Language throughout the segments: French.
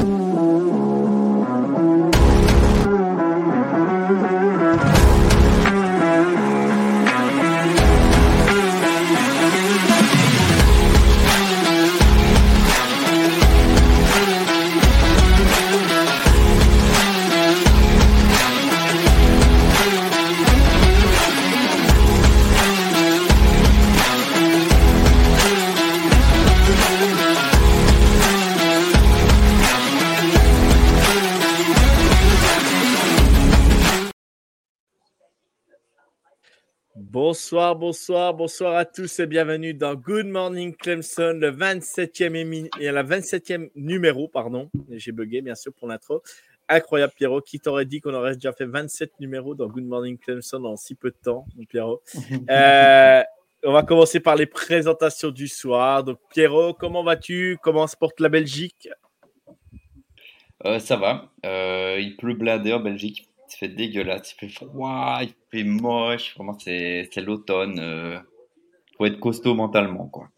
Mm-hmm. Bonsoir, bonsoir, bonsoir à tous et bienvenue dans Good Morning Clemson, le 27e, la 27e numéro, pardon. J'ai bugué, bien sûr, pour l'intro. Incroyable, Pierrot. Qui t'aurait dit qu'on aurait déjà fait 27 numéros dans Good Morning Clemson en si peu de temps, Pierrot? Euh, On va commencer par les présentations du soir. Donc, Pierrot, comment vas-tu? Comment se porte la Belgique? Euh, Ça va. Euh, il pleut bladé en Belgique il fait dégueulasse, il fait froid, il fait moche. Vraiment, c'est l'automne. Euh, faut être costaud mentalement, quoi.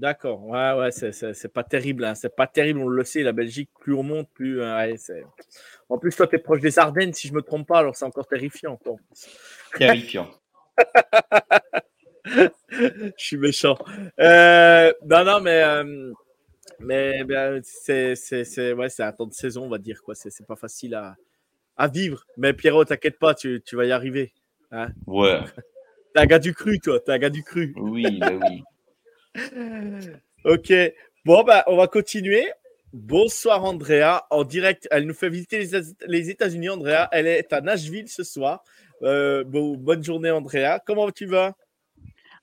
D'accord, ouais, ouais, c'est pas terrible. Hein. C'est pas terrible, on le sait. La Belgique, plus on monte, plus. Euh, en plus, toi, tu es proche des Ardennes, si je me trompe pas, alors c'est encore terrifiant. Terrifiant. je suis méchant. Euh, non, non, mais. Euh, mais ben, c'est ouais, un temps de saison, on va dire. quoi. C'est pas facile à, à vivre. Mais Pierrot, t'inquiète pas, tu, tu, vas y arriver. Hein ouais. T'es un gars du cru, toi. T'es un gars du cru. Oui, bah oui. ok. Bon, bah, on va continuer. Bonsoir, Andrea. En direct, elle nous fait visiter les, États-Unis, Andrea. Elle est à Nashville ce soir. Euh, bon, bonne journée, Andrea. Comment tu vas?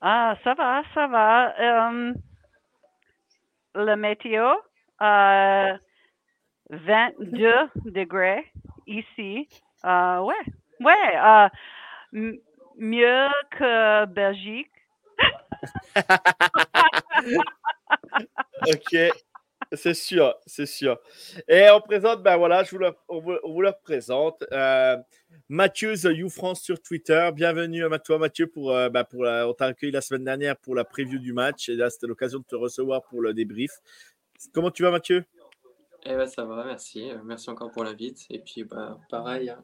Ah, ça va, ça va. Euh, le météo, euh, 22 degrés ici. Euh, ouais, ouais. Euh, mieux que Belgique. ok, c'est sûr, c'est sûr. Et on présente, ben voilà, je vous le, présente. Euh, Mathieu The You France sur Twitter. Bienvenue à toi, Mathieu, pour, ben pour on t'a accueilli la semaine dernière pour la preview du match. Et là, c'était l'occasion de te recevoir pour le débrief. Comment tu vas, Mathieu? Eh ben, ça va, merci. Euh, merci encore pour l'invite. Et puis, bah, pareil, hein,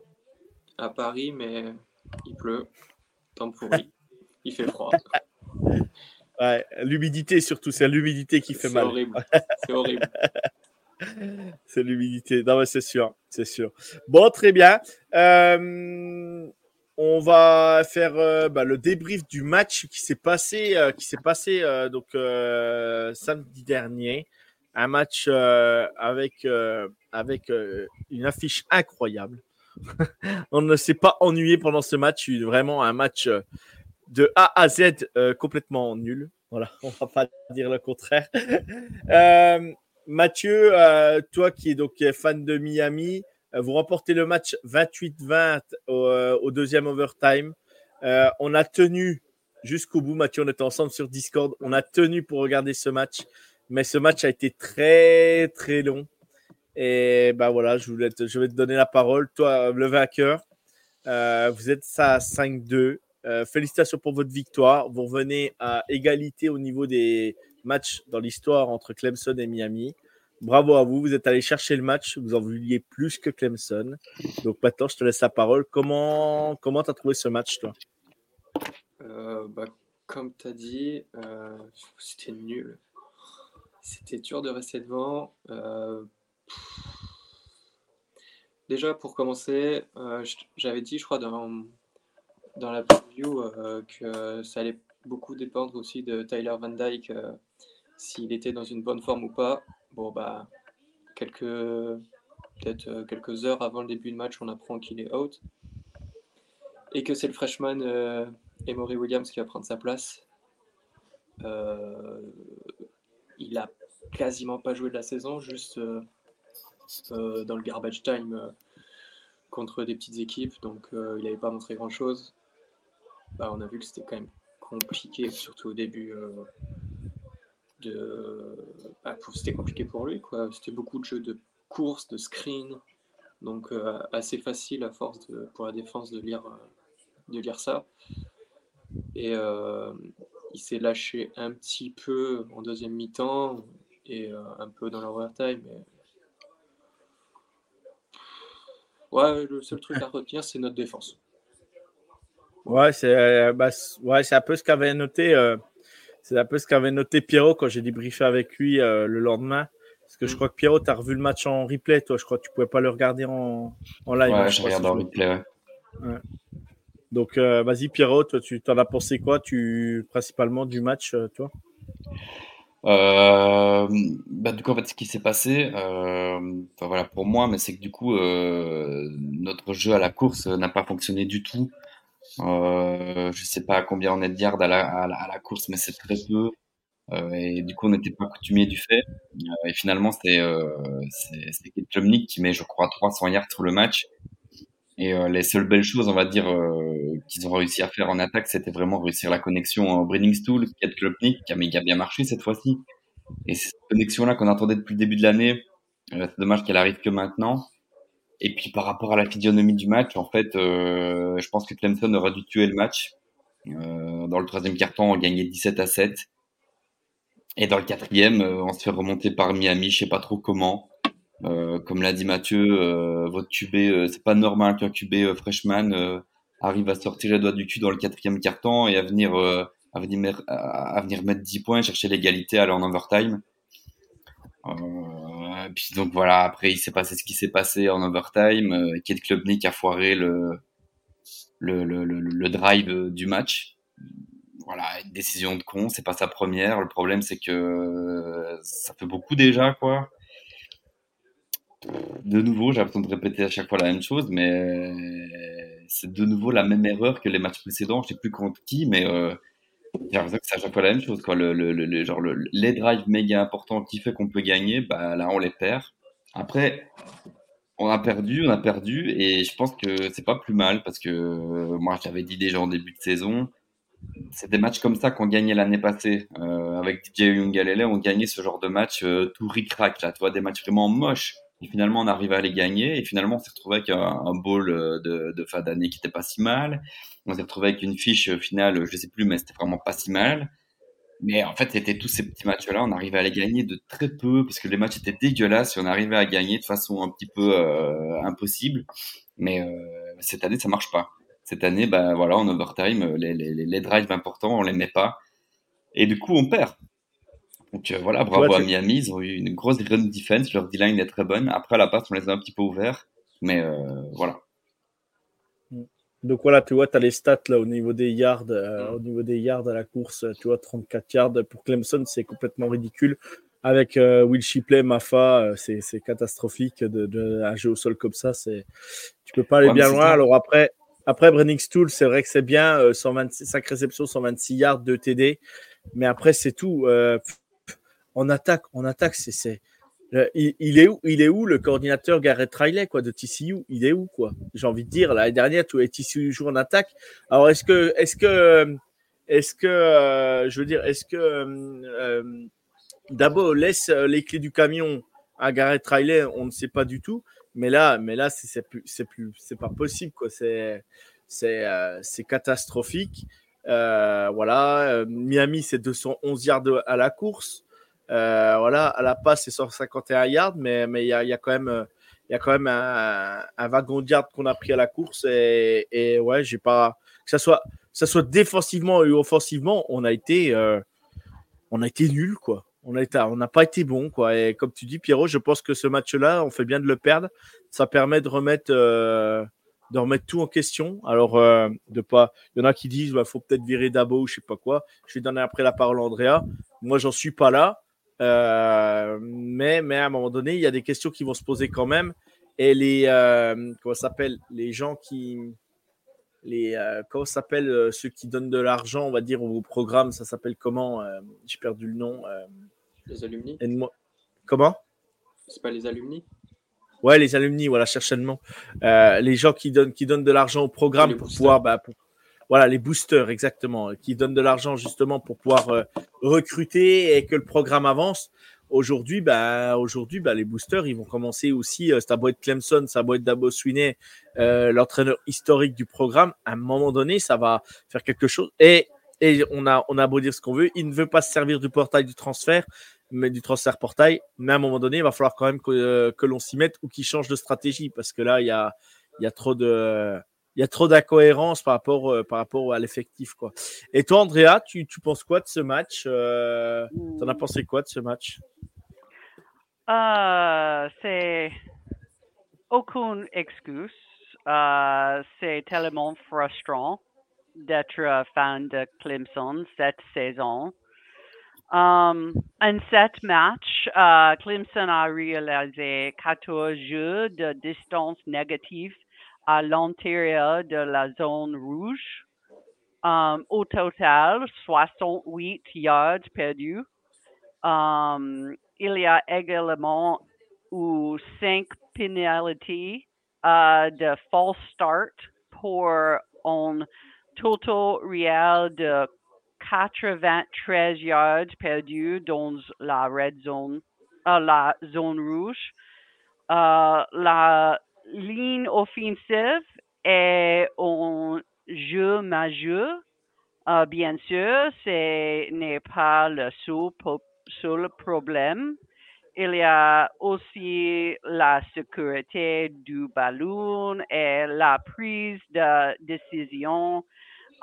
à Paris, mais il pleut. Temps pourri. il fait froid. Ouais, l'humidité surtout, c'est l'humidité qui fait mal. Horrible. C'est horrible. c'est l'humidité. Non, mais c'est sûr, c'est sûr. Bon, très bien. Euh, on va faire euh, bah, le débrief du match qui s'est passé, qui s'est passé donc samedi dernier un match euh, avec, euh, euh, une affiche incroyable. on ne s'est pas ennuyé pendant ce match. Vraiment un match de A à Z complètement nul. Voilà, on va pas dire le contraire. Mathieu, toi qui es donc fan de Miami, vous remportez le match 28-20 au, deuxième overtime. on a tenu jusqu'au bout, Mathieu, on était ensemble sur Discord. On a tenu pour regarder ce match. Mais ce match a été très, très long. Et ben voilà, je, voulais vais te donner la parole. Toi, le vainqueur, euh, vous êtes à 5-2. Euh, félicitations pour votre victoire. Vous revenez à égalité au niveau des matchs dans l'histoire entre Clemson et Miami. Bravo à vous, vous êtes allé chercher le match, vous en vouliez plus que Clemson. Donc maintenant, je te laisse la parole. Comment comment as trouvé ce match, toi? Euh, bah, Comme tu as dit, c'était nul. C'était dur de rester devant. Euh, déjà, pour commencer, euh, j'avais dit, je crois, dans, la preview euh, que ça allait beaucoup dépendre aussi de Tyler Van Dyke, s'il était dans une bonne forme ou pas. Bon, bah, quelques, peut-être quelques heures avant le début du match, on apprend qu'il est out. Et que c'est le freshman Emory Williams qui va prendre sa place. Il a quasiment pas joué de la saison, juste dans le garbage time contre des petites équipes, donc il n'avait pas montré grand-chose. Bah, on a vu que c'était quand même compliqué, surtout au début. de... Bah, c'était compliqué pour lui. C'était beaucoup de jeux de course, de screen, donc assez facile à force pour la défense de lire, de lire ça. Il s'est lâché un petit peu en deuxième mi-temps et un peu dans l'overtime. Mais Ouais, le seul truc à retenir, c'est notre défense. Ouais, c'est euh, bah, ouais, un peu ce qu'avait noté. Euh, c'est un peu ce qu'avait noté Pierrot quand j'ai débriefé avec lui euh, le lendemain. Parce que je mm. crois que Pierrot, tu as revu le match en replay, toi. Je crois que tu pouvais pas le regarder en, en live. Ouais, je regarde en replay, ouais. Donc, vas-y, Pierrot, tu t'en as pensé quoi, tu, principalement du match, toi? Euh, bah, du coup, en fait, ce qui s'est passé, euh, voilà, pour moi, mais c'est que du coup, euh, notre jeu à la course n'a pas fonctionné du tout. Euh, je sais pas combien on est de yards à la, course, mais c'est très peu. Euh, et du coup, on n'était pas coutumier du fait. Euh, et finalement, c'est euh, qui met, je crois, 300 yards sur le match. Et euh, les seules belles choses, on va dire, euh, qu'ils ont réussi à faire en attaque, c'était vraiment réussir la connexion en Stool, Kate Klopnik, qui a, bien marché cette fois-ci. Et cette connexion-là qu'on attendait depuis le début de l'année, euh, c'est dommage qu'elle arrive que maintenant. Et puis par rapport à la physionomie du match, en fait, je pense que Clemson aurait dû tuer le match. dans le troisième carton, on gagnait 17 à 7. Et dans le quatrième, on se fait remonter par Miami, je sais pas trop comment. Euh, comme l'a dit Mathieu, euh, votre QB, euh, c'est pas normal qu'un QB freshman arrive à sortir les doigts du cul dans le quatrième carton et à venir, à venir, à venir mettre 10 points, chercher l'égalité, aller en overtime. Euh, puis donc voilà, après il s'est passé ce qui s'est passé en overtime. Euh, Kate Klubnik a foiré le, le, le, le, le drive du match. Voilà, une décision de con, c'est pas sa première. Le problème c'est que ça fait beaucoup déjà, quoi de nouveau, j'ai l'impression de répéter à chaque fois la même chose, mais c'est de nouveau la même erreur que les matchs précédents. Je sais plus contre qui, mais euh, j'ai l'impression que c'est à chaque fois la même chose. Le, le, le genre les drives méga importants qui fait qu'on peut gagner, bah, là on les perd. Après, on a perdu, on a perdu, et je pense que c'est pas plus mal parce que moi j'avais dit déjà en début de saison, c'est des matchs comme ça qu'on gagnait l'année passée euh, avec DJ Youngalele, on gagnait ce genre de match euh, tout ric-rac là, tu vois, des matchs vraiment moches et finalement, on arrivait à les gagner. Et finalement, on s'est retrouvé avec un, un bowl euh, de, fin d'année qui était pas si mal. On s'est retrouvé avec une fiche euh, finale, je sais plus, mais c'était vraiment pas si mal. Mais en fait, c'était tous ces petits matchs-là. On arrivait à les gagner de très peu parce que les matchs étaient dégueulasses et on arrivait à gagner de façon un petit peu euh, impossible. Mais cette année, ça marche pas. Cette année, ben voilà, en overtime, les, les, les drives importants, on les met pas. Et du coup, on perd. Donc euh, voilà, bravo à Miami. Ils ont eu une grosse run defense. Leur D-line est très bonne. Après, à la passe, on les a un petit peu ouverts. Mais euh, voilà. Donc voilà, tu vois, tu as les stats là au niveau des yards, euh, au niveau des yards à la course, tu vois, 34 yards pour Clemson, c'est complètement ridicule. Avec Will Shipley, Mafa, c'est catastrophique de, de, un jeu au sol comme ça. C'est, tu peux pas aller bien loin. Alors après, après Brenning Stool, c'est vrai que c'est bien, 125 réceptions, 126 yards, de TD, mais après c'est tout on attaque, on attaque, c'est. Il, est où, il est où le coordinateur Garrett Riley quoi, de TCU Il est où quoi? J'ai envie de dire, l'année dernière, tu TCU joue en attaque. Alors, est-ce que, est-ce que, est-ce que, euh, je veux dire, est-ce que euh, d'abord laisse les clés du camion à Garrett Riley On ne sait pas du tout. Mais là, mais là, c'est plus, c'est plus, c'est pas possible quoi. C'est, c'est, euh, c'est catastrophique. voilà, Miami, c'est 211 yards à la course. Euh, voilà, à la passe, c'est 151 yards, mais mais il y a, y a, quand même a un, wagon de yards qu'on a pris à la course et, ouais, j'ai pas que ça soit défensivement et offensivement, on a été euh, nul quoi. On n'a pas été bon quoi. Et comme tu dis Pierrot, je pense que ce match-là, on fait bien de le perdre. Ça permet de remettre euh, de remettre tout en question. Alors, de pas, il y en a qui disent, il bah, faut peut-être virer Dabo ou je sais pas quoi. Je vais donner après la parole à Andrea. Moi, j'en suis pas là. Euh, mais, mais à un moment donné, il y a des questions qui vont se poser quand même. Et les, euh, comment s'appelle, les gens qui, les, euh, comment s'appelle ceux qui donnent de l'argent, on va dire, au programme, ça s'appelle comment J'ai perdu le nom. Les alumni Comment? C'est pas les alumni? Ouais, les alumni, voilà, certainement. Euh, les gens qui donnent, qui donnent de l'argent au programme pour pouvoir, bah, pour- voilà, les boosters, exactement, qui donnent de l'argent justement pour pouvoir euh, recruter et que le programme avance. Aujourd'hui, bah, aujourd'hui, bah, les boosters, ils vont commencer aussi. Euh, ça doit Clemson, ça doit être Dabo Swinney, euh, l'entraîneur historique du programme. À un moment donné, ça va faire quelque chose. Et, on a, beau dire ce qu'on veut, il ne veut pas se servir du portail du transfert, mais du transfert portail. Mais à un moment donné, il va falloir quand même que, euh, l'on s'y mette ou qu'il change de stratégie parce que là, il y a trop de, il y a trop d'incohérence par rapport, euh, par rapport à l'effectif, quoi. Et toi, Andrea, tu, tu penses quoi de ce match euh, T'en as pensé quoi de ce match? Euh, c'est aucune excuse. Euh, c'est tellement frustrant d'être fan de Clemson cette saison. Um, en sept matchs, Clemson a réalisé 14 jeux de distance négative à l'intérieur de la zone rouge. Um, au total, 68 yards perdus. Um, il y a également eu cinq pénalités euh, de false start pour un total réel de 93 yards perdus dans la red zone, euh, la zone rouge. Euh, la ligne offensive est un jeu majeur. Euh, bien sûr, ce n'est pas le seul, problème. Il y a aussi la sécurité du ballon et la prise de décision,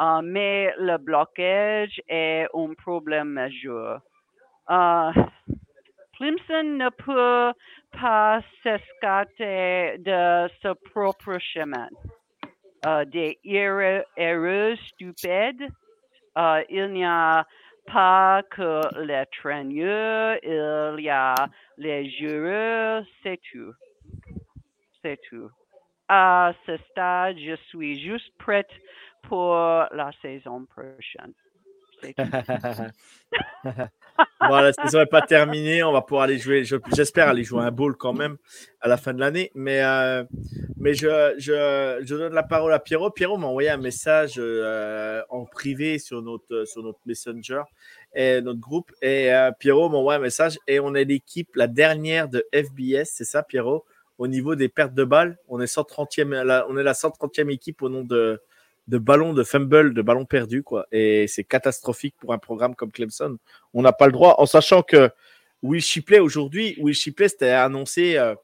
euh, mais le blocage est un problème majeur. Euh, Clemson ne peut pas s'escaper de ce propre chemin. Euh, des erreurs, stupides. Euh, il n'y a pas que les traîneurs, il y a les joueurs, c'est tout. C'est tout. À ce stade, je suis juste prête pour la saison prochaine. Tout. Bon, la saison n'est pas terminée. On va pouvoir aller jouer. je- J'espère aller jouer un bowl quand même à la fin de l'année. Mais, euh, mais je, je, donne la parole à Pierrot. Pierrot m'a envoyé un message euh, en privé sur notre, sur notre Messenger et notre groupe. Et euh, Pierrot m'a envoyé un message. Et on est l'équipe, la dernière de FBS. C'est ça, Pierrot? Au niveau des pertes de balles, on est, 130e, la, on est la 130e équipe au nom de, de ballons, de fumble, de ballons perdus. Quoi. Et c'est catastrophique pour un programme comme Clemson on n'a pas le droit, en sachant que Will Shipley aujourd'hui, Will Shipley c'était annoncé euh,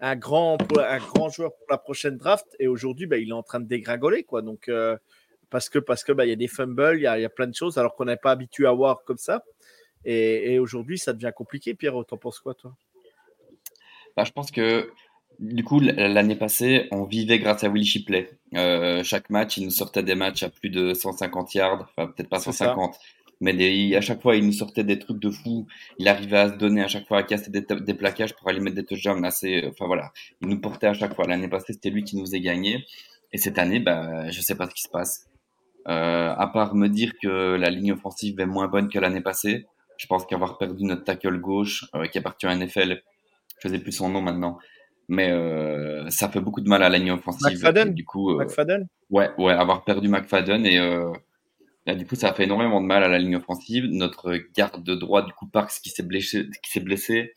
un, grand, un grand joueur pour la prochaine draft et aujourd'hui bah, il est en train de dégringoler quoi. Donc euh, parce que parce que bah, y a des fumbles, il y a, plein de choses alors qu'on n'est pas habitué à voir comme ça. Et, et aujourd'hui ça devient compliqué. Pierre, t'en penses quoi toi? Bah, je pense que du coup, l'année passée, on vivait grâce à Willy Shipley. Euh, chaque match, il nous sortait des matchs à plus de 150 yards, enfin peut-être pas C'est ça. 150, mais des- à chaque fois, il nous sortait des trucs de fou. Il arrivait à se donner à chaque fois à casser des, des plaquages pour aller mettre des touchdowns assez. Enfin voilà, il nous portait à chaque fois. L'année passée, c'était lui qui nous a gagné. Et cette année, bah, je sais pas ce qui se passe. Euh, à part me dire que la ligne offensive est moins bonne que l'année passée, je pense qu'avoir perdu notre tackle gauche, euh, qui appartient à NFL, je sais plus son nom maintenant, mais euh, ça fait beaucoup de mal à la ligne offensive. McFadden du coup, euh, McFadden ouais, ouais, avoir perdu McFadden et euh, là, du coup, ça a fait énormément de mal à la ligne offensive. Notre garde de droit, du coup, Parks, qui s'est blessé, qui s'est blessé.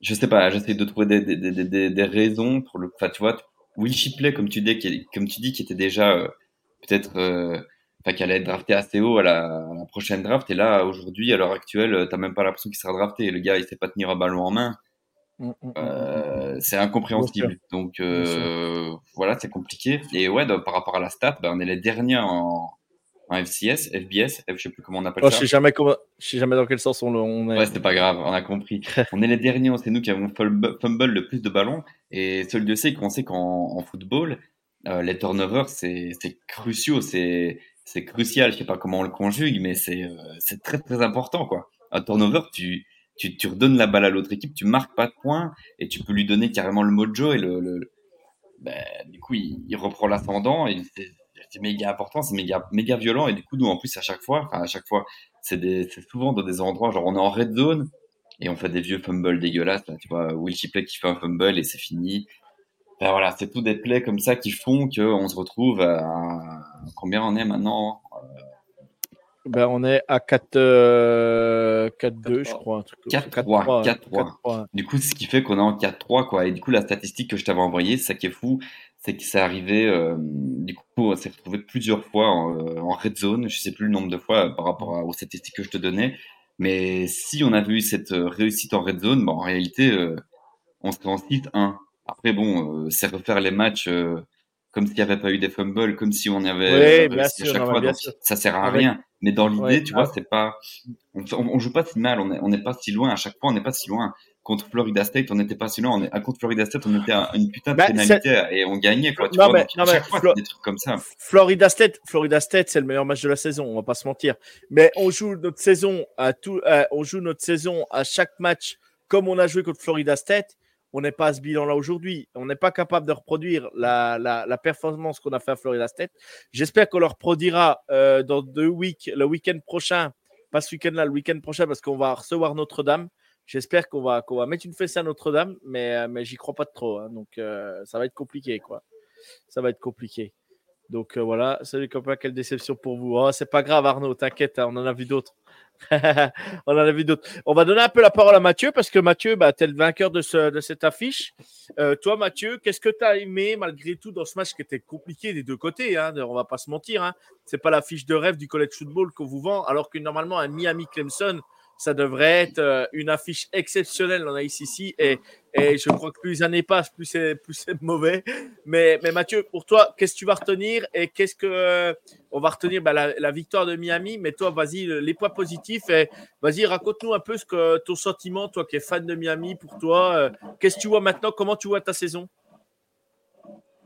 Je sais pas, j'essaie de trouver des, des, des, des, des raisons pour le. Enfin, tu vois, Will Shipley, comme tu dis, qui, comme tu dis, qui était déjà euh, peut-être, enfin, qui allait être drafté assez haut à la, à la prochaine draft. Et là, aujourd'hui, à l'heure actuelle, t'as même pas l'impression qu'il sera drafté. Le gars, il sait pas tenir un ballon en main. Euh, c'est incompréhensible. Donc euh, voilà, c'est compliqué. Et ouais, donc, par rapport à la stat, ben, on est les derniers en, en FCS, FBS, F, je sais plus comment on appelle Oh, je ça. sais jamais comment, je sais jamais dans quel sens on, est. Ouais, c'était pas grave, on a compris. on est les derniers, c'est nous qui avons fumble, le plus de ballons. Et seul Dieu sait qu'on sait qu'en en football, euh, les turnovers, c'est c'est cruciaux, c'est c'est crucial. Je sais pas comment on le conjugue, mais c'est c'est très très important quoi. Un turnover, tu tu, redonnes la balle à l'autre équipe, tu marques pas de points et tu peux lui donner carrément le mojo et le, ben, du coup il, reprend l'ascendant et c'est méga important, c'est méga, méga violent. Et du coup, nous, en plus, à chaque fois, à chaque fois, c'est souvent dans des endroits, genre, on est en red zone et on fait des vieux fumbles dégueulasses. Là, tu vois, Will Shipley qui fait un fumble et c'est fini. Ben voilà, c'est tout des plays comme ça qui font qu'on se retrouve à, combien on est maintenant? Ben, on est à 4, 4-2, euh, je crois. 4-3. 4-3. Du coup, ce qui fait qu'on est en 4-3, quoi. Et du coup, la statistique que je t'avais envoyée, ça qui est fou, c'est que c'est arrivé, euh, du coup, on s'est retrouvé plusieurs fois en, euh, en, red zone. Je sais plus le nombre de fois par rapport aux statistiques que je te donnais. Mais si on avait eu cette réussite en red zone, en réalité, on serait en 6-1. Après, bon, c'est refaire les matchs comme s'il n'y avait pas eu des fumbles, comme si on avait oui, bien sûr, non, bien sûr. ça sert à rien. Mais dans l'idée, tu vois, c'est pas, on, on, joue pas si mal, on est, on n'est pas si loin. À chaque fois, on n'est pas si loin. Contre Florida State, on n'était pas si loin. On est, contre Florida State, on était à une putain de bah, pénalité et on gagnait, quoi. Tu non, vois, mais, non, chaque fois, des trucs comme ça. Florida State, Florida State, c'est le meilleur match de la saison. On va pas se mentir. Mais on joue notre saison à tout, euh, on joue notre saison à chaque match comme on a joué contre Florida State on n'est pas à ce bilan-là aujourd'hui. On n'est pas capable de reproduire la, performance qu'on a fait à Florida State. J'espère qu'on leur produira euh, dans deux weeks, le week-end prochain, pas ce week-end-là, le week-end prochain, parce qu'on va recevoir Notre-Dame. J'espère qu'on va, mettre une fesse à Notre-Dame, mais, euh, j'y crois pas trop. Hein. donc, euh, ça va être compliqué, quoi. Ça va être compliqué. Donc, voilà. Salut, copain, quelle déception pour vous. Oh, c'est pas grave, Arnaud, t'inquiète, hein, on en a vu d'autres. on en a vu d'autres. On va donner un peu la parole à Mathieu parce que Mathieu, bah, tu es le vainqueur de, ce, de cette affiche. Euh, toi, Mathieu, qu'est-ce que tu as aimé malgré tout dans ce match qui était compliqué des deux côtés hein, On va pas se mentir. Hein. C'est pas l'affiche de rêve du college football qu'on vous vend, alors que normalement, un Miami Clemson, ça devrait être euh, une affiche exceptionnelle en ACC. Et, et je crois que plus les années passent, plus c'est, plus mauvais. Mais, mais Mathieu, pour toi, qu'est-ce que tu vas retenir Et qu'est-ce que. Euh, on va retenir bah, la, victoire de Miami. Mais toi, vas-y, les points positifs. Et vas-y, raconte-nous un peu ce que, ton sentiment, toi qui es fan de Miami, pour toi. Euh, qu'est-ce que tu vois maintenant? Comment tu vois ta saison?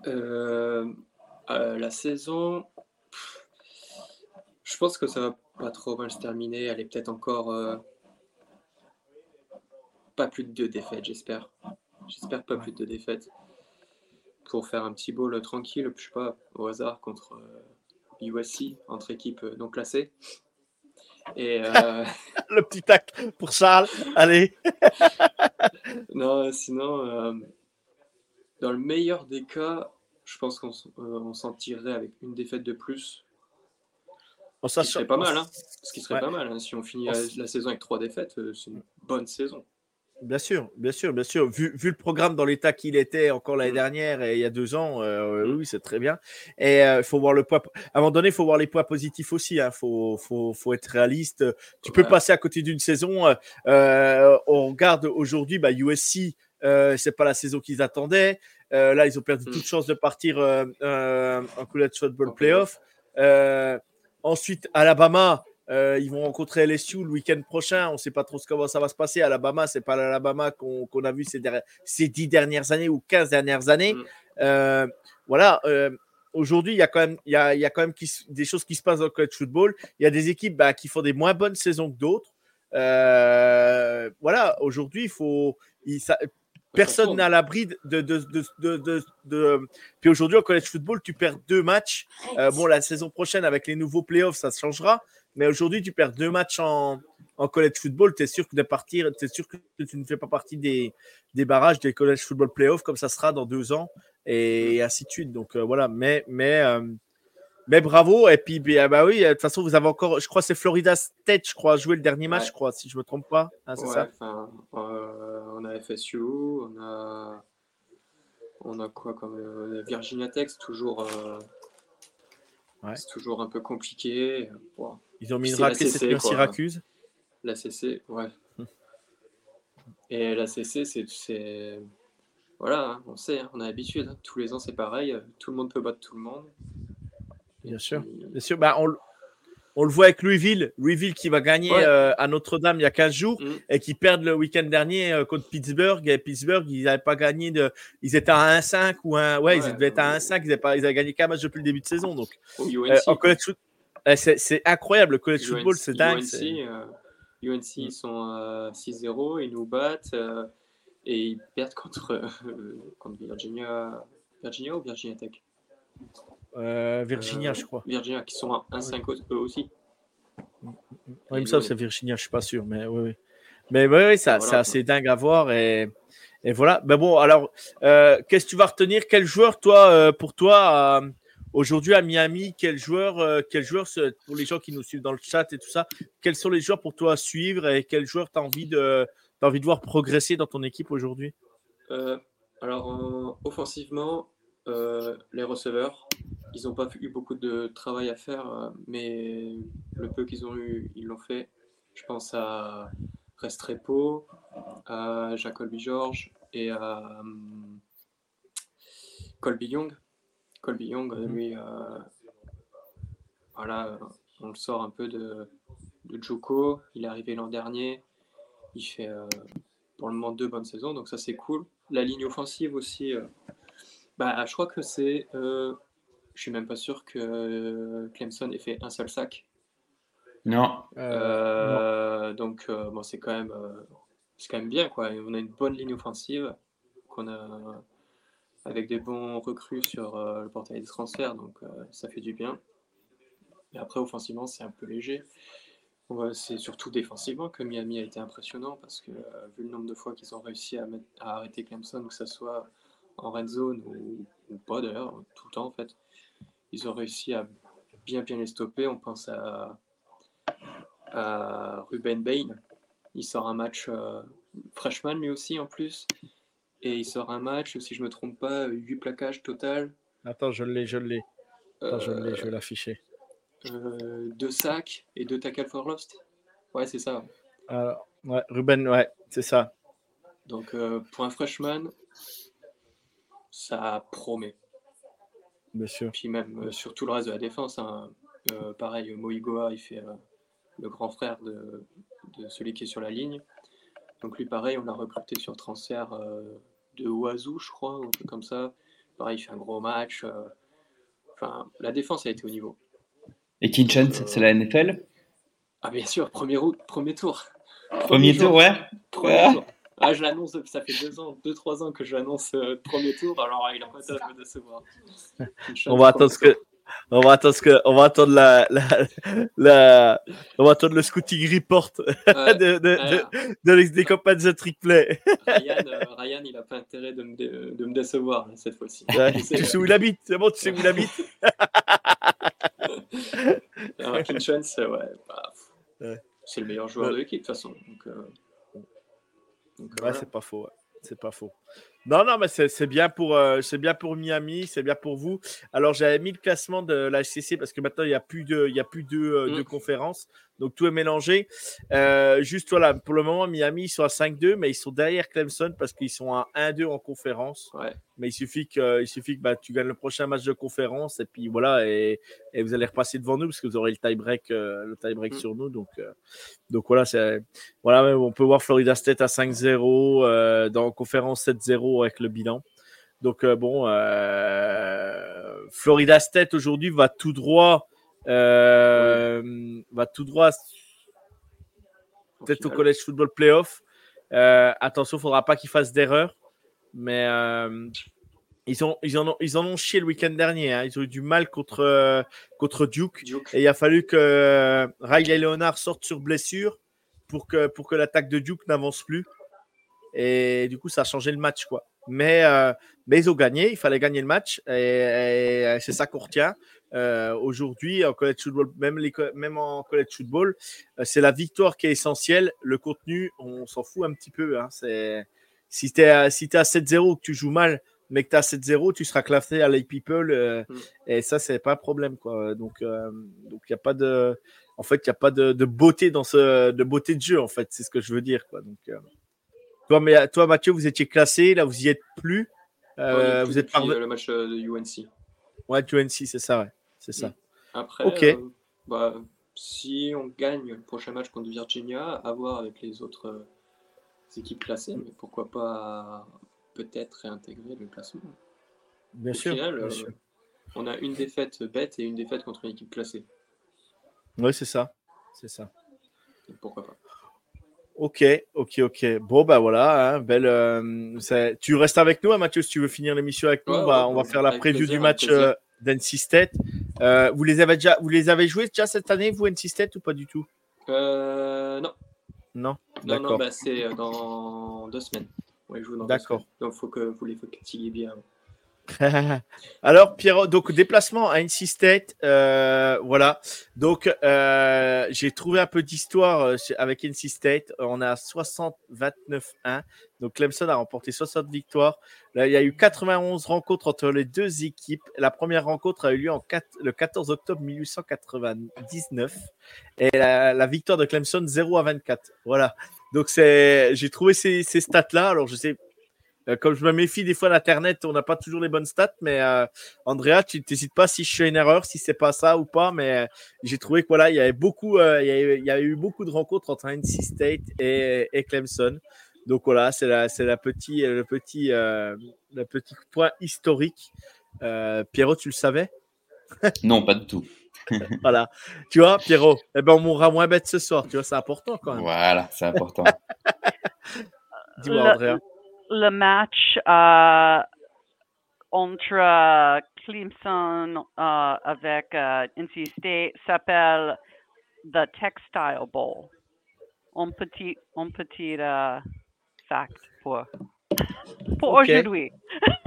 La saison. Je pense que ça va pas trop mal se terminer. Elle est peut-être encore euh, pas plus de deux défaites, j'espère. J'espère pas plus de deux défaites. Pour faire un petit bowl tranquille, je sais pas, au hasard contre euh, USC, entre équipes non classées. Et euh, le petit tac pour Charles, allez. non, sinon, dans le meilleur des cas, je pense qu'on s'en tirerait avec une défaite de plus ça serait pas mal, hein. Ce qui serait pas mal. Hein. Si on finit la, saison avec trois défaites, euh, c'est une bonne saison. Bien sûr, bien sûr, bien sûr. Vu, vu le programme dans l'état qu'il était encore l'année mm. dernière et il y a deux ans, euh, mm. oui, c'est très bien. Et il euh, faut voir le poids. À un moment donné, il faut voir les poids positifs aussi. Il hein. faut, faut, faut, être réaliste. Tu peux passer à côté d'une saison. on regarde aujourd'hui, bah, USC, c'est pas la saison qu'ils attendaient. là, ils ont perdu mm. toute chance de partir en college football playoff. Ensuite, Alabama, euh, ils vont rencontrer LSU le week-end prochain. On ne sait pas trop comment ça va se passer. Alabama, c'est pas l'Alabama qu'on a vu ces, ces, dix dernières années ou 15 dernières années. Mm. Euh, voilà. Euh, aujourd'hui, il y a quand même, il y a, y a quand même des choses qui se passent dans le college football. Il y a des équipes bah, qui font des moins bonnes saisons que d'autres. voilà. Aujourd'hui, il faut. Il, ça, Personne n'est à l'abri de, de, de, de, Puis aujourd'hui, au college football, tu perds deux matchs. Euh, bon, la saison prochaine, avec les nouveaux playoffs, ça changera. Mais aujourd'hui, tu perds deux matchs en, en college football. Tu es sûr que de partir, es sûr que tu ne fais pas partie des, des barrages des college football playoffs comme ça sera dans deux ans et, ainsi de suite. Donc euh, voilà. Mais, mais euh, mais bravo. Et puis, bah, bah oui, de toute façon, vous avez encore, je crois, c'est Florida State, je crois, joué le dernier match, je crois, si je ne me trompe pas. Hein, c'est ça euh, on a FSU, on a, on a quoi comme euh, Virginia Tech, toujours, euh, c'est toujours un peu compliqué. Ils ont mis une raclée, c'est Syracuse. La CC, ouais. Et la CC, c'est. Voilà, hein, on sait, hein, on a l'habitude. Tous les ans, c'est pareil. Tout le monde peut battre tout le monde. Bien sûr. Bien sûr. Bah, on, on, le voit avec Louisville. Louisville qui va gagner euh, à Notre-Dame il y a 15 jours mm. et qui perdent le week-end dernier euh, contre Pittsburgh. Et Pittsburgh, ils n'avaient pas gagné de. Ils étaient à 1-5 ou un. Ouais, ils devaient être à 1-5. Ils ils avaient gagné qu'un match depuis le début de saison. Donc, euh, eh, c'est incroyable. Le college football, c'est dingue. UNC, ils sont 6-0. Ils nous battent et ils perdent contre, contre Virginia. Virginia ou Virginia Tech? Euh, Virginia, Euh, je crois. Virginia, qui sont à 1-5 eux aussi. Ouais, il me semble que c'est Virginia, je suis pas sûr, mais oui, oui. Mais oui, oui, ça, Voilà, c'est assez dingue à voir et, et voilà. Ben bon, alors, euh, qu'est-ce que tu vas retenir? Quel joueur, toi, euh, pour toi, euh, aujourd'hui à Miami, quel joueur, euh, quel joueur, pour les gens qui nous suivent dans le chat et tout ça, quels sont les joueurs pour toi à suivre et quel joueur tu as envie de, t'as envie de voir progresser dans ton équipe aujourd'hui? Euh, alors, euh, offensivement, euh, les receveurs, ils n'ont pas eu beaucoup de travail à faire, euh, mais le peu qu'ils ont eu, ils l'ont fait. Je pense à Restrepo, à Jacoby George et à hum, Colby Young. Colby Young, Mhm. lui, euh, voilà, on le sort un peu de, de Juco. Il est arrivé l'an dernier. Il fait euh, pour le moment deux bonnes saisons, donc ça c'est cool. La ligne offensive aussi, euh, bah, je crois que c'est. euh, je suis même pas sûr que euh, Clemson ait fait un seul sac. Non. Euh, donc euh, bon, c'est quand même euh, c'est quand même bien quoi. Et on a une bonne ligne offensive qu'on a avec des bons recrues sur euh, le portail des transferts, donc euh, ça fait du bien. Et après offensivement, c'est un peu léger. C'est surtout défensivement que Miami a été impressionnant parce que euh, vu le nombre de fois qu'ils ont réussi à, mettre- à arrêter Clemson, que ce soit en red zone ou, ou pas d'ailleurs, tout le temps en fait, ils ont réussi à bien bien les stopper. On pense à, à Ruben Bain, il sort un match euh, freshman lui aussi en plus, et il sort un match, si je me trompe pas, 8 plaquages total, Attends, je l'ai, je l'ai. Attends, je l'ai, je vais l'afficher. euh, deux sacs et deux tackles for lost. Ouais, c'est ça. Alors, ouais, Ruben, ouais, c'est ça. Donc euh, pour un freshman, ça promet. Bien sûr. Puis même euh, sur tout le reste de la défense, hein, euh, pareil, Moigoa, il fait euh, le grand frère de, de celui qui est sur la ligne. Donc lui, pareil, on l'a recruté sur transfert euh, de Oiseau, je crois, ou un truc comme ça. Pareil, il fait un gros match. euh. Enfin, la défense a été au niveau. Et Kinchens, c'est la NFL Ah bien sûr, premier, route, premier tour. Premier tour, ouais. Premier Ouais. tour. Ah, je l'annonce, ça fait deux ans, deux, trois ans que je l'annonce euh, premier tour, alors il a pas intérêt de me décevoir. On va attendre ce que. On va attendre ce que. On va attendre la. la, la- on va attendre le scouting report Ouais, de, de, ouais, de, de l'ex- des copains de The Trick Play. Ryan, euh, Ryan, il a pas intérêt de me, dé- de me décevoir là, cette fois-ci. Ouais, tu sais où il habite, c'est bon, tu sais où il habite. Alors, euh, ouais, bah, Ouais. c'est le meilleur joueur Ouais. de l'équipe de toute façon. Donc, euh, donc, Ouais, voilà. c'est pas faux. ouais. C'est pas faux. Non, non, mais c'est bien pour euh, c'est bien pour Miami, c'est bien pour vous. Alors j'avais mis le classement de la HCC parce que maintenant il n'y a plus de il y a plus de, euh, Mm. de conférences, donc tout est mélangé. Euh, juste voilà, pour le moment Miami ils sont à 5-2, mais ils sont derrière Clemson parce qu'ils sont à 1-2 en conférence. Ouais. Mais il suffit que il suffit que bah, tu gagnes le prochain match de conférence et puis voilà et, et vous allez repasser devant nous parce que vous aurez le tie break le tie break Mm. sur nous donc euh, donc voilà voilà, mais on peut voir Florida State à 5-0, euh, dans conférence 7-0 avec le bilan. Donc euh, bon, euh, Florida State aujourd'hui va tout droit, euh, va tout droit peut-être au final. college football playoff. Euh, attention, il faudra pas qu'ils fassent d'erreur, mais euh, ils, ont, ils, en ont, ils en ont chié le week-end dernier. hein. Ils ont eu du mal contre, contre Duke. Duke. Et il a fallu que Riley Leonard sorte sur blessure pour que, pour que l'attaque de Duke n'avance plus. Et du coup, ça a changé le match. quoi. Mais, euh, mais ils ont gagné, il fallait gagner le match. Et, et c'est ça qu'on retient. Euh, Aujourd'hui, en college football, même, les, co- même en college football, euh, c'est la victoire qui est essentielle. Le contenu, on s'en fout un petit peu. Hein. Si tu es à, si t'es à 7-0 que tu joues mal, mais que tu as 7-0, tu seras classé à les people. euh, Mm. Et ça, c'est pas un problème. Quoi. Donc, donc il n'y a pas de. En fait, il n'y a pas de, de beauté dans ce de beauté de jeu, en fait, c'est ce que je veux dire. Quoi. Donc, toi, mais, toi, Mathieu, vous étiez classé, là, vous y êtes plus. Euh, vous êtes euh, le match de UNC. Ouais, tu NC, c'est ça, ouais. C'est ça. Après, euh, bah, si on gagne le prochain match contre Virginia, à voir avec les autres euh, équipes classées, mais pourquoi pas peut-être réintégrer le classement. Bien Au sûr. final, bien euh, sûr. on a une défaite bête et une défaite contre une équipe classée. Oui, c'est ça. C'est ça. Pourquoi pas. Ok, ok, ok. Bon, bah voilà. hein, belle, euh, tu restes avec nous, hein, Mathieu, si tu veux finir l'émission avec nous. Ouais, on va, ouais, on va ouais, faire la preview plaisir, du match, euh, d'NC State. Euh, vous les avez déjà, vous les avez joués déjà cette année, vous NC State ou pas du tout? Euh, Non. Non? Non, non, bah, c'est dans deux semaines. Ouais, D'accord. Donc, il faut que vous les fatiguiez bien. Alors, Pierrot, donc déplacement à NC State, euh, voilà. Donc, euh, j'ai trouvé un peu d'histoire euh, avec NC State. On à 60-29-1. Donc, Clemson a remporté 60 victoires. Il y a eu 91 rencontres entre les deux équipes. La première rencontre a eu lieu le 14 octobre 1899. Et la, victoire de Clemson 0 à 24. Voilà. Donc, j'ai trouvé ces, ces stats-là. Alors, je sais comme je me méfie des fois d'Internet, on n'a pas toujours les bonnes stats, mais euh, Andrea, tu n'hésites pas si je fais une erreur, si c'est pas ça ou pas, mais euh, j'ai trouvé que voilà, il y avait beaucoup, il, y avait, eu beaucoup de rencontres entre NC State et, Clemson. Donc voilà, c'est la, c'est la petit, le petit, le petit point historique. Pierrot, tu le savais? Non, pas du tout. voilà, tu vois, Pierrot, eh ben on mourra moins bête ce soir. Tu vois, c'est important quand même. Voilà, c'est important. Dis-moi, Andrea le match euh, entre Clemson euh, avec euh, NC State s'appelle The Textile Bowl. Un petit, un petit fact pour, pour aujourd'hui.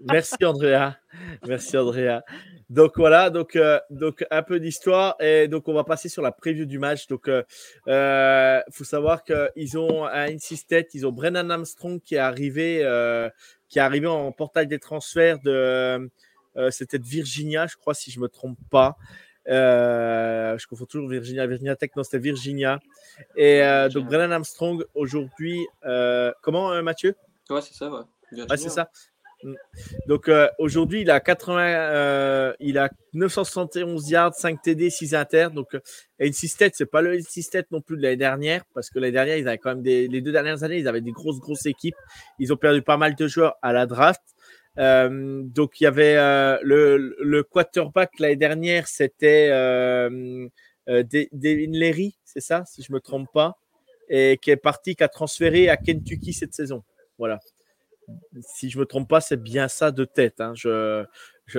Merci Andrea. Merci Andrea. Donc voilà, donc, euh, donc un peu d'histoire et donc on va passer sur la preview du match. Donc il euh, euh, faut savoir qu'ils ont à State, ils ont Brennan Armstrong qui est arrivé, qui est arrivé en portail des transferts de, c'était Virginia, je crois si je me trompe pas. je confonds toujours Virginia, Virginia Tech, non c'était Virginia. Et donc Brennan Armstrong aujourd'hui, comment Mathieu? Ouais c'est ça, ouais. ouais c'est ça. Mm. Donc euh, aujourd'hui, il a 80, euh, il a 971 yards, 5 TD, 6 inter. Donc euh, NC State, c'est pas le NC State non plus de l'année dernière, parce que l'année dernière, ils avaient quand même des, les deux dernières années, ils avaient des grosses grosses équipes. Ils ont perdu pas mal de joueurs à la draft. Euh, donc il y avait le, le quarterback l'année dernière, c'était Devin Leary, c'est ça, si je me trompe pas, et qui est parti, qui a transféré à Kentucky cette saison. Voilà si je me trompe pas, c'est bien ça de tête. Hein. Je,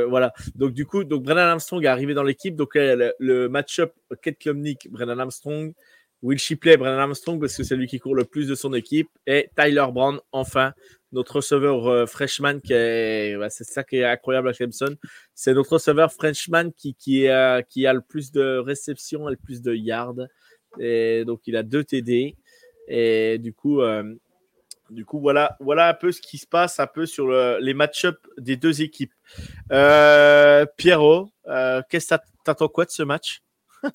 voilà. Donc du coup, donc Brennan Armstrong est arrivé dans l'équipe. Donc le, match-up Kate Klumnik, Brennan Armstrong, Will Shipley, Brennan Armstrong parce que c'est lui qui court le plus de son équipe, et Tyler Brown, enfin notre receveur euh, freshman qui est, c'est ça qui est incroyable à Clemson, c'est notre receveur freshman qui qui, qui a le plus de réceptions et le plus de yards. Et donc il a deux TD. Et du coup, euh, du coup, voilà, voilà un peu ce qui se passe un peu sur les match-ups des deux équipes. Euh, Pierrot, euh, qu'est-ce que t'attends quoi de ce match?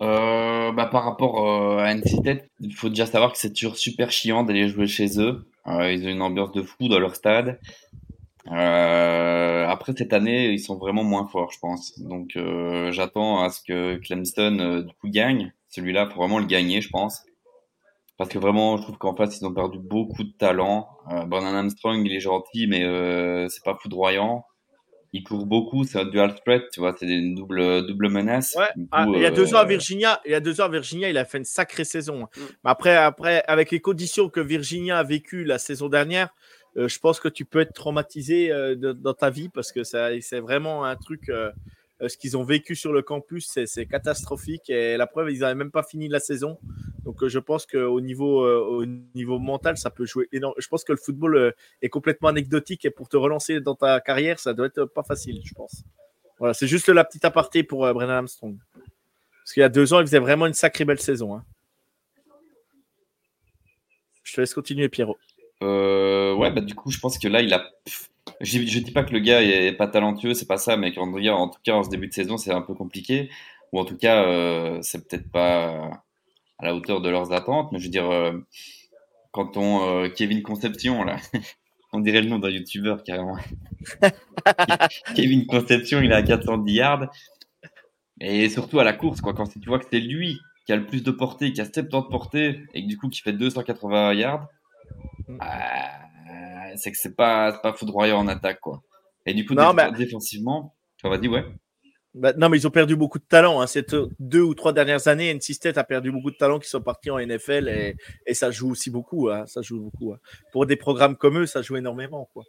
Euh, bah, Par rapport à NC il faut déjà savoir que c'est toujours super chiant d'aller jouer chez eux. ils ont une ambiance de fou dans leur stade. après cette année, ils sont vraiment moins forts, je pense. Donc j'attends à ce que Clemson du coup gagne. Celui-là, faut vraiment le gagner, je pense. Parce que vraiment, je trouve qu'en face, ils ont perdu beaucoup de talent. Euh, Brandon Armstrong, il est gentil, mais euh, c'est pas foudroyant. Il court beaucoup, c'est un dual threat, tu vois, c'est une double, double menace. Ouais. Ah, il y a deux ans à euh, Virginia, il y a deux ans à Virginia, il a fait une sacrée saison. Mm. Mais après, après, avec les conditions que Virginia a vécues la saison dernière, euh, je pense que tu peux être traumatisé dans ta vie parce que c'est vraiment un truc euh, ce qu'ils ont vécu sur le campus, c'est catastrophique. Et la preuve, ils n'avaient même pas fini la saison. Donc, euh, je pense qu'au niveau, euh, au niveau mental, ça peut jouer énorme. Je pense que le football est complètement anecdotique et pour te relancer dans ta carrière, ça doit être pas facile, je pense. Voilà, c'est juste la petite aparté pour Brennan Armstrong. Parce qu'il y a deux ans, il faisait vraiment une sacrée belle saison. Hein. Je te laisse continuer, Pierrot. ouais, bah du coup, je pense que là, il a je, je dis pas que le gars est pas talentueux, c'est pas ça, mais en tout cas, en ce début de saison, c'est un peu compliqué. Ou en tout cas, euh, c'est peut-être pas à la hauteur de leurs attentes. Mais je veux dire, euh, quand on. Euh, Kevin Conception, là, on dirait le nom d'un youtubeur carrément. Kevin Conception, il a 410 yards. Et surtout à la course, quoi, quand tu vois que c'est lui qui a le plus de portée, qui a 70 de portée, et du coup qui fait 280 yards, mm. C'est que c'est pas, pas foudroyant en attaque, quoi. Et du coup, non, défensivement, tu vas dit ouais. Bah, non, mais ils ont perdu beaucoup de talent. Hein. Ces deux ou trois dernières années, NC State a perdu beaucoup de talent qui sont partis en NFL et, et ça joue aussi beaucoup. Hein. Ça joue beaucoup. Hein. Pour des programmes comme eux, ça joue énormément. Quoi.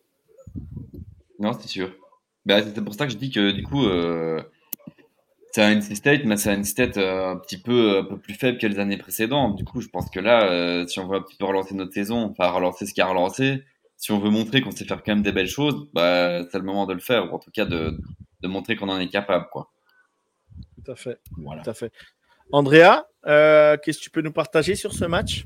Non, c'est sûr. Bah, c'est pour ça que je dis que du coup, euh, c'est un NC State, mais c'est un NC State euh, un petit peu, un peu plus faible que les années précédentes. Du coup, je pense que là, euh, si on veut un petit peu relancer notre saison, enfin relancer ce qui a relancé, si on veut montrer qu'on sait faire quand même des belles choses, bah, c'est le moment de le faire, ou en tout cas de, de montrer qu'on en est capable, quoi. Tout à fait. Voilà. Tout à fait. Andrea, euh, qu'est-ce que tu peux nous partager sur ce match?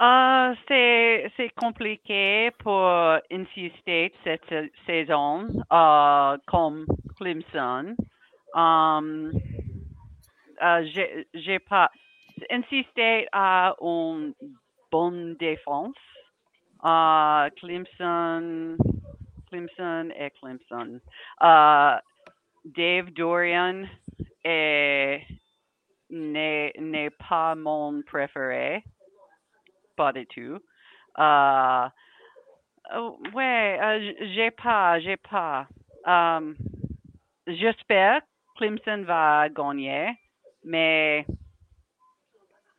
Euh, c'est, c'est compliqué pour NC State cette sa- saison, euh, comme Clemson. Um, euh, j'ai, j'ai pas. NC State a une bonne défense. Euh, Clemson, Clemson et Clemson. Euh, Dave Dorian est, n'est, n'est pas mon préféré pas du tout. Euh, oh, ouais, euh, j'ai pas, j'ai pas. Euh, J'espère Clemson va gagner, mais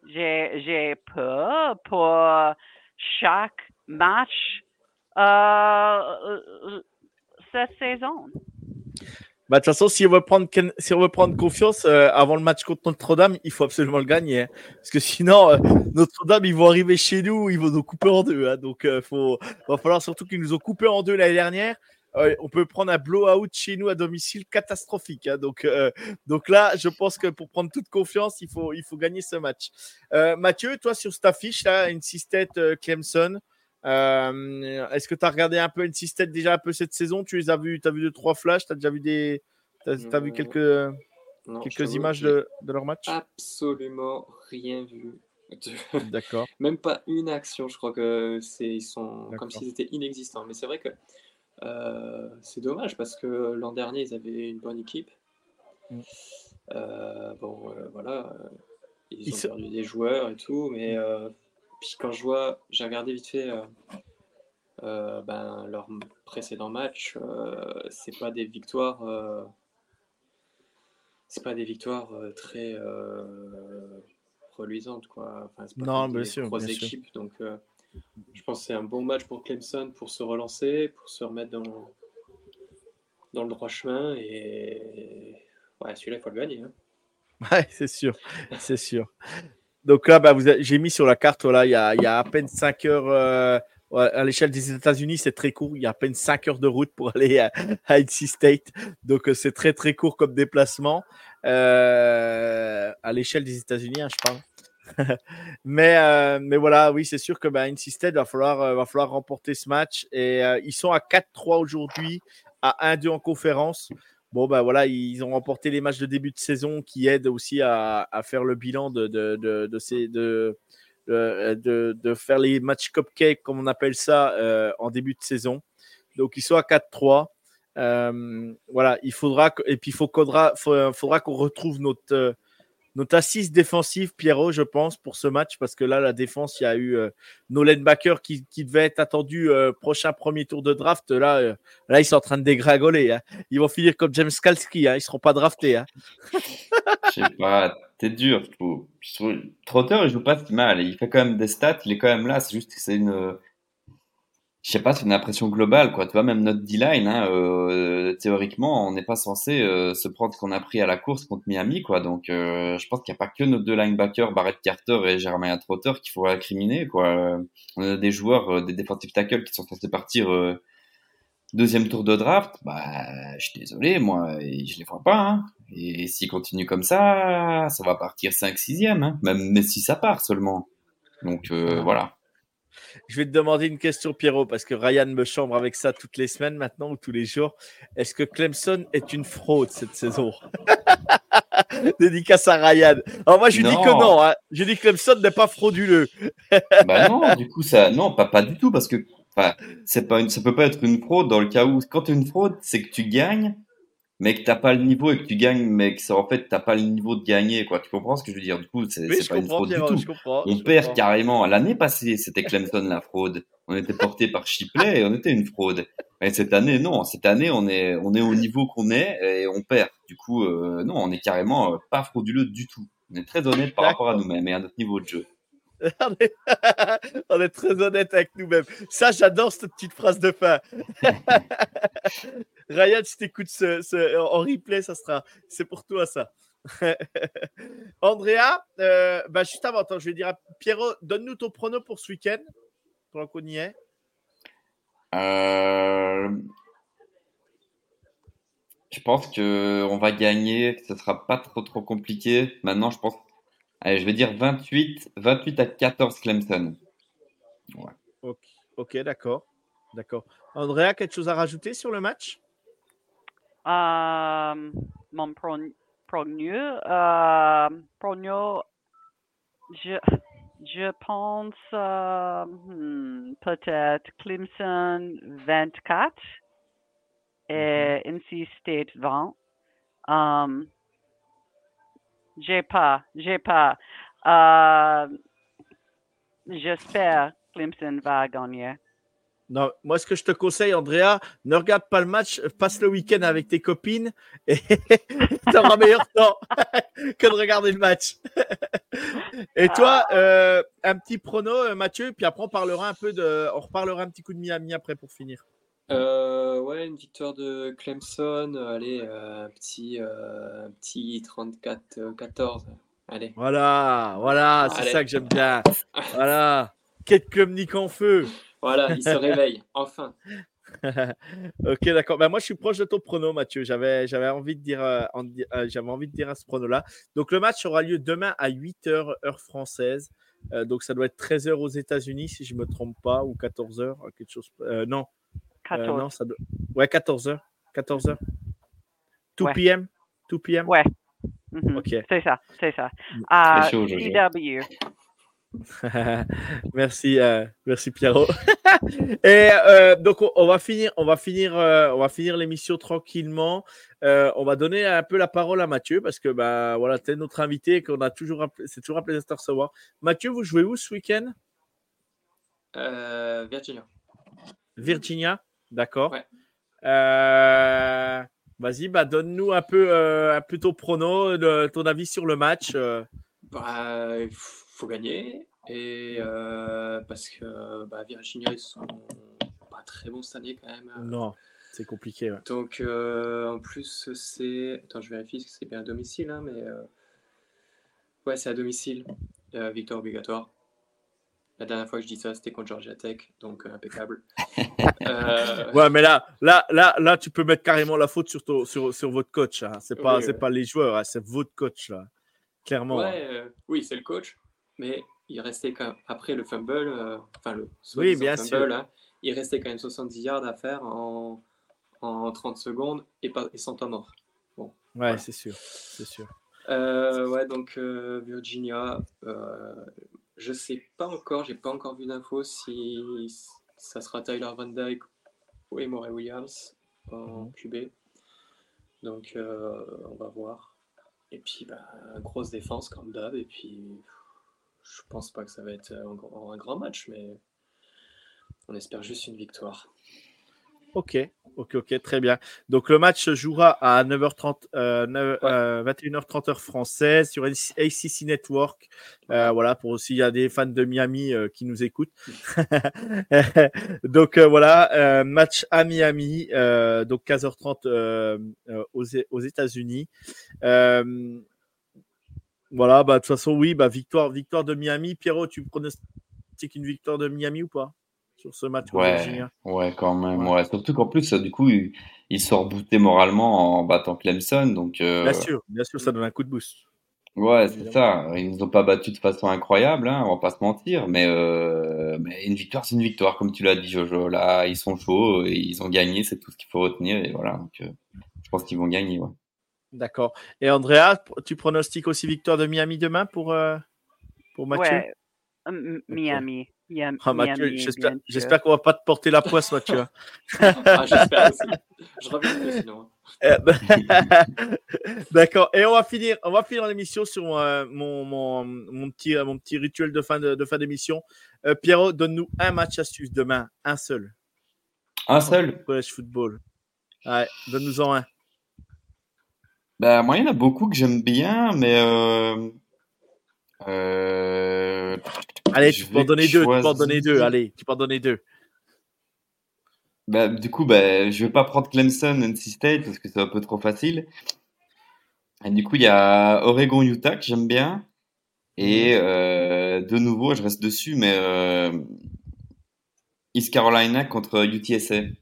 j'ai peur pour chaque match euh, euh, cette saison. Bah, de toute façon, si on veut prendre, si on veut prendre confiance euh, avant le match contre Notre-Dame, il faut absolument le gagner. hein. Parce que sinon, Notre-Dame, ils vont arriver chez nous, ils vont nous couper en deux. hein. Donc, il va falloir surtout qu'ils nous ont coupé en deux l'année dernière. On peut prendre un blowout chez nous à domicile catastrophique. hein. Donc, donc là, je pense que pour prendre toute confiance, il faut, il faut gagner ce match. Mathieu, toi, sur cette affiche, là, une 6 tête Clemson, euh, Est-ce que tu as regardé un peu NC State déjà un peu cette saison? Tu les as vus, tu as vu deux, trois flashs, tu as déjà vu des. As, vu Euh, quelques, Non, quelques images de, de leur match? Absolument rien vu. D'accord. Même pas une action, je crois que c'est ils sont comme s'ils étaient inexistants. Mais c'est vrai que euh, c'est dommage parce que l'an dernier ils avaient une bonne équipe. Mm. Euh, bon, voilà, ils, Ils ont perdu des joueurs et tout, mais euh, puis quand je vois, j'ai regardé vite fait euh, euh, ben, leur précédent match, euh, c'est pas des victoires. euh, c'est pas des victoires euh, très reluisantes quoi. Enfin, c'est pas Non, bien sûr, bien sûr. équipes, donc je pense que c'est un bon match pour Clemson pour se relancer, pour se remettre dans dans le droit chemin et ouais, celui-là il faut le gagner. hein. Ouais, c'est sûr. C'est sûr. Donc là, bah, vous j'ai mis sur la carte, voilà, il y a, il y a à peine 5 heures. euh, à l'échelle des États-Unis, c'est très court. Il y a à peine 5 heures de route pour aller à, à NC State. Donc, euh, c'est très, très court comme déplacement. Euh, à l'échelle des États-Unis, hein, je parle. mais, euh, mais voilà, oui, c'est sûr que bah, NC State va falloir, euh, va falloir remporter ce match. Et euh, ils sont à 4-3 aujourd'hui, à 1-2 en conférence. Bon, ben voilà, ils ont remporté les matchs de début de saison qui aident aussi à, faire le bilan de, de, faire les matchs cupcake, comme on appelle ça, euh, en début de saison. Donc, ils sont à 4-3. Euh, voilà, il faudra. Et il faudra, faudra qu'on retrouve notre, euh, notre assise défensive, Pierrot, je pense, pour ce match, parce que là, la défense, il y a eu euh, Nolan Baker qui, qui devait être attendu euh, prochain premier tour de draft. Là, euh, là ils sont en train de dégringoler. hein. Ils vont finir comme James Kalski. Hein. Ils seront pas draftés. Hein. Je sais pas, t'es dur, Trotter, il joue pas si mal. Il fait quand même des stats, il est quand même là. C'est juste que c'est une. Je sais pas, c'est une impression globale, quoi. Tu vois, même notre D-line, hein, euh, théoriquement, on n'est pas censé euh, se prendre ce qu'on a pris à la course contre Miami, quoi. Donc, euh, je pense qu'il n'y a pas que nos deux linebackers, Barrett Carter et Jeremiah Trotter, qu'il faut incriminer, quoi. On a des joueurs, des defensive tackles qui sont censés partir deuxième tour de draft. Bah, je suis désolé, moi, je les vois pas, hein. Et s'il continue comme ça, ça va partir 5-6e, hein. même mais si ça part seulement. Donc voilà. Je vais te demander une question, Pierrot, parce que Ryan me chambre avec ça toutes les semaines maintenant ou tous les jours. Est-ce que Clemson est une fraude cette saison? Dédicace à Ryan. Alors moi, je dis Non. que non. Hein. Je dis que Clemson n'est pas frauduleux. bah non, du coup ça, non, pas pas du tout parce que enfin, c'est pas une, ça peut pas être une fraude dans le cas où quand tu une fraude, c'est que tu gagnes, mais que t'as pas le niveau et que tu gagnes, mais que en fait t'as pas le niveau de gagner, quoi. Tu comprends ce que je veux dire? Du coup, c'est Oui, pas une fraude du tout. On perd comprends. carrément. L'année passée, c'était Clemson la fraude. On était porté par Shipley et on était une fraude. Mais cette année, non. Cette année, on est, on est au niveau qu'on est et on perd. Du coup, euh, non, on est carrément euh, pas frauduleux du tout. On est très honnête par rapport à nous-mêmes et à notre niveau de jeu. on, est... très honnête avec nous-mêmes. Ça, j'adore cette petite phrase de fin. Ryan, si tu écoutes en replay, ça sera. C'est pour toi, ça. Andrea, euh, bah, juste avant, je vais dire à Pierrot, donne-nous ton prono pour ce week-end, pendant qu'on y est. Euh, je pense qu'on va gagner, ce sera pas trop trop compliqué. Maintenant, je pense Allez, je vais dire 28, 28 à 14 Clemson. Ok, d'accord. D'accord. Andrea, quelque chose à rajouter sur le match? Euh, Mon prono, euh, je, je pense euh, hmm, peut-être Clemson 24 et mhm. NC State 20. Um, j'ai pas, j'ai pas. Euh, j'espère Clemson va gagner. Non, moi, ce que je te conseille, Andrea, ne regarde pas le match, passe le week-end avec tes copines et tu auras meilleur temps que de regarder le match. et toi, ah. euh, un petit prono, euh, Mathieu, puis après on parlera un peu de, on reparlera un petit coup de Miami après pour finir. Euh, ouais, une victoire de Clemson. Allez, euh, petit, euh, petit 34-14. Allez. Voilà, voilà, c'est ça que j'aime bien. Voilà. Quel communique en feu. Voilà, il se réveille, enfin. ok, d'accord. Ben, moi, je suis proche de ton prono, Mathieu. J'avais, j'avais envie de dire, j'avais envie de dire à ce prono-là. Donc, le match aura lieu demain à 8h, heure française. donc, ça doit être 13h aux États-Unis, si je ne me trompe pas, ou 14h, quelque chose. non, 14. Euh, non, ça doit... Ouais, 14h. 14h. 2 p.m. 2 p.m. Ouais. Mm Ok. C'est ça, c'est ça. À uh, CW. merci, euh, merci Pierrot. Et euh, donc on, va finir, on va finir, euh, on va finir l'émission tranquillement. Euh, on va donner un peu la parole à Mathieu parce que bah voilà, es notre invité qu'on a toujours, c'est toujours un plaisir de te recevoir. Mathieu, vous jouez où ce week-end? Virginia. Virginia? D'accord. Euh, vas-y, bah, donne-nous un peu, euh, ton prono, ton avis sur le match. Euh. Bah, il faut gagner. Et parce que bah, Virginia, ils sont pas très bons cette année quand même. Non, c'est compliqué. Donc, en plus, c'est. Attends, je vérifie si c'est bien à domicile, hein, mais. Ouais, c'est à domicile. victoire obligatoire. La dernière fois que je dis ça, c'était contre Georgia Tech, donc euh, impeccable. Euh, ouais, mais là, là, là, là, tu peux mettre carrément la faute sur, sur, sur votre coach. Hein. C'est pas, c'est pas les joueurs, hein, c'est votre coach là. Clairement. Ouais, euh, oui, c'est le coach, mais il restait quand même, après le fumble, enfin le oui, bien sûr. Hein, il restait quand même 70 yards à faire en, en 30 secondes et, pas, et sans temps mort. Bon, ouais, c'est sûr, c'est sûr. ouais, donc Virginia, je sais pas encore, j'ai pas encore vu d'infos si ça sera Tyler Van Dyke ou Emory Williams en mhm. QB. Donc euh, on va voir. Et puis bah, grosse défense comme d'hab. Et puis je pense pas que ça va être un, un grand match, mais on espère juste une victoire. Ok, ok, ok, très bien. Donc le match se jouera à 9h30, 21h30 heure française sur ACC Network. Euh, voilà, pour aussi il y a des fans de Miami euh, qui nous écoutent. donc euh, voilà, match à Miami, donc 15h30 aux, aux États-Unis. voilà, bah de toute façon oui, bah victoire, victoire de Miami. Pierrot, tu pronostiques une victoire de Miami ou pas? Ce match. Ouais, ouais, quand même. Ouais. Surtout qu'en plus, du coup, il, il sort booté moralement en battant Clemson. Donc, euh, Bien sûr, bien sûr, ça donne un coup de boost. Ouais, c'est ça. Ils nous ont pas battu de façon incroyable, hein, on va pas se mentir, mais, euh, mais une victoire, c'est une victoire, comme tu l'as dit, Jojo. Là, ils sont chauds, et ils ont gagné, c'est tout ce qu'il faut retenir, et voilà. Donc, euh, je pense qu'ils vont gagner. Ouais. D'accord. Et Andrea, tu pronostiques aussi victoire de Miami demain pour, pour Mathieu? Ouais. Miami. Ah, j'espère qu'on va pas te porter la poisse, Mathieu. ah, j'espère aussi. Je reviens sinon. Eh ben, d'accord. Et on va finir, on va finir l'émission sur euh, mon, mon, mon, petit, mon petit rituel de fin de, de fin d'émission. Euh, Pierrot, donne-nous un match astuce demain, un seul. Un seul? Collège football. Ouais, donne-nous-en un. Ben, moi, il y en a beaucoup que j'aime bien, mais euh, Euh, Allez, tu peux en donner deux. Tu peux en donner deux. Allez, tu peux en donner deux. Bah, du coup, bah, je vais pas prendre Clemson, NC State parce que c'est un peu trop facile. Et du coup, il y a Oregon, Utah que j'aime bien. Et euh, de nouveau, je reste dessus, mais euh, East Carolina contre UTSA. Je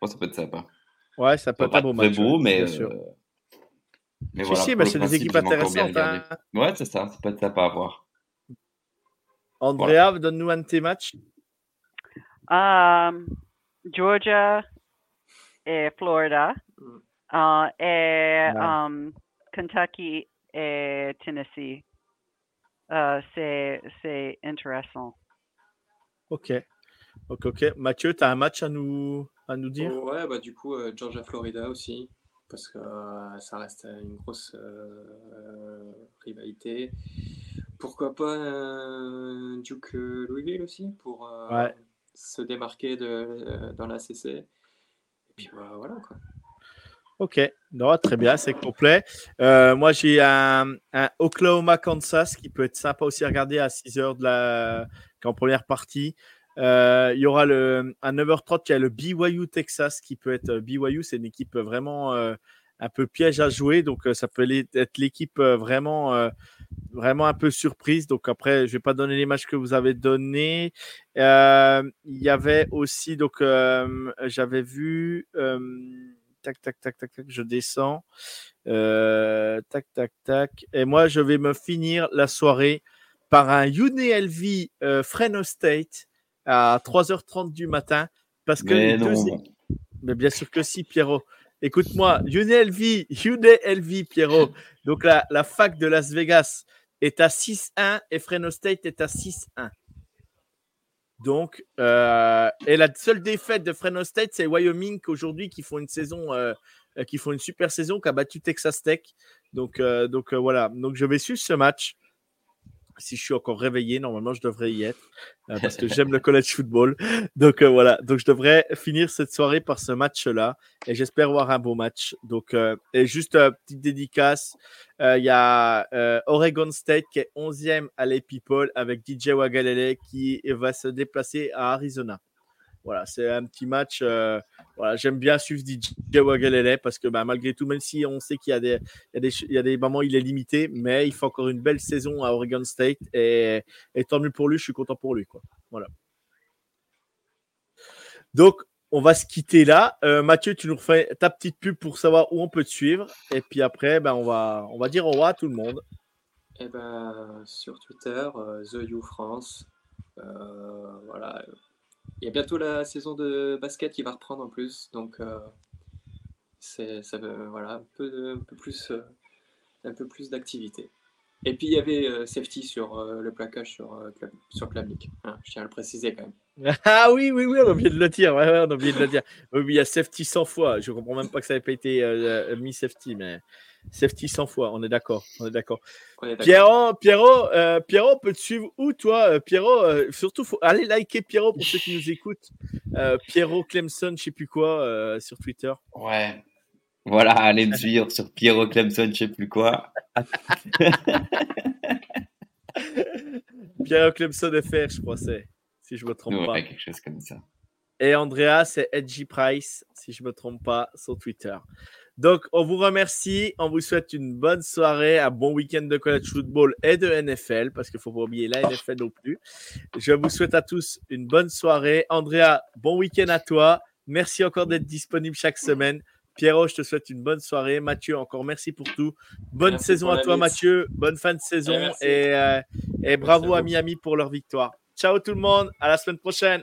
pense que ça peut être sympa. Ouais, ça peut Ça être un beau très match. beau, ouais, mais, bien euh. Mais Si, voilà, si, mais le c'est des équipes intéressantes. hein. Ouais, c'est ça, ça peut être sympa à voir. Andrea, donne-nous un de tes matchs. Um, Georgia et Florida. Mm. Uh, et um, Kentucky et Tennessee. Uh, c'est, c'est intéressant. Ok. Ok, ok. Mathieu, tu as un match à nous, à nous dire? Ouais, bah du coup, euh, Georgia-Florida aussi, parce que euh, ça reste une grosse euh, euh, rivalité. Pourquoi pas Duke Louisville aussi, pour Ouais. se démarquer de, dans la CC. Et puis bah, voilà quoi. Ok, non, très bien, c'est complet. Euh, moi, j'ai un, un Oklahoma-Kansas qui peut être sympa aussi à regarder à 6 heures de la, en première partie. Euh, il y aura le, à 9h30, il y a le BYU Texas qui peut être. BYU, c'est une équipe vraiment euh, un peu piège à jouer. Donc, euh, ça peut être l'équipe euh, vraiment, euh, vraiment un peu surprise. Donc, après, je vais pas donner les matchs que vous avez donnés. Euh, il y avait aussi, donc, euh, j'avais vu. euh, tac, tac, tac, tac, tac, je descends. Euh, tac, tac, tac. Et moi, je vais me finir la soirée par un UNLV euh, Fresno State à 3h30 du matin. Parce que Mais deux mais bien sûr que si, Pierrot. Écoute-moi, UNLV, UNLV, Pierrot. Donc la, la fac de Las Vegas est à 6-1 et Fresno State est à 6-1. Donc, euh, et la seule défaite de Fresno State, c'est Wyoming aujourd'hui qui font une saison, euh, qui font une super saison, qui a battu Texas Tech. Donc, euh, donc voilà. Donc je vais suivre ce match. Si je suis encore réveillé, normalement je devrais y être euh, parce que j'aime le college football. Donc euh, voilà. Donc je devrais finir cette soirée par ce match-là et j'espère voir un beau match. Donc euh, et juste euh, petite dédicace. euh, Il y a euh, Oregon State qui est 11e à les People avec DJ Wagalele qui va se déplacer à Arizona. Voilà, c'est un petit match. euh, voilà, j'aime bien suivre DJ Wagalele parce que bah, malgré tout, même si on sait qu'il y a des, il y a des, il y a des moments où il est limité, mais il fait encore une belle saison à Oregon State et, tant mieux pour lui, je suis content pour lui. Quoi. Voilà. Donc, on va se quitter là. Euh, Mathieu, tu nous refais ta petite pub pour savoir où on peut te suivre. Et puis après, ben, on, va, on va dire au revoir à tout le monde. Et ben sur Twitter, euh, The You France. Euh, voilà. Il y a bientôt la saison de basket qui va reprendre en plus, donc euh, c'est ça voilà un peu, un peu plus euh, un plus d'activité. Et puis il y avait euh, safety sur le plaquage sur euh, Club, sur Clublic. Hein, je tiens à le préciser quand même. Ah oui, oui, oui, on a oublié de le dire. On a oublié de le dire. Oui, il y a safety 100 fois. Je comprends même pas que ça n'ait pas été mis safety, mais safety 100 fois. On est d'accord. On est d'accord. Pierrot, Pierrot, euh, Pierrot, on peut te suivre où, toi euh, Pierrot, euh, surtout, faut aller liker Pierrot pour ceux qui nous écoutent. Euh, Pierrot Clemson, je sais plus quoi, euh, sur Twitter. Ouais. Voilà, allez me suivre sur Pierrot Clemson, je sais plus quoi. Pierrot Clemson FR, je crois, c'est, si je me trompe pas. Ouais, quelque chose comme ça. Et Andrea, c'est Edgy Price, si je ne me trompe pas, sur Twitter. Donc, on vous remercie. On vous souhaite une bonne soirée, un bon week-end de college football et de NFL, parce qu'il ne faut pas oublier la NFL non plus. Je vous souhaite à tous une bonne soirée. Andrea, bon week-end à toi. Merci encore d'être disponible chaque semaine. Pierrot, je te souhaite une bonne soirée. Mathieu, encore merci pour tout. Bonne Merci saison à toi. Mathieu. Bonne fin de saison. Et, euh, et bravo à. Miami pour leur victoire. Ciao tout le monde. À la semaine prochaine.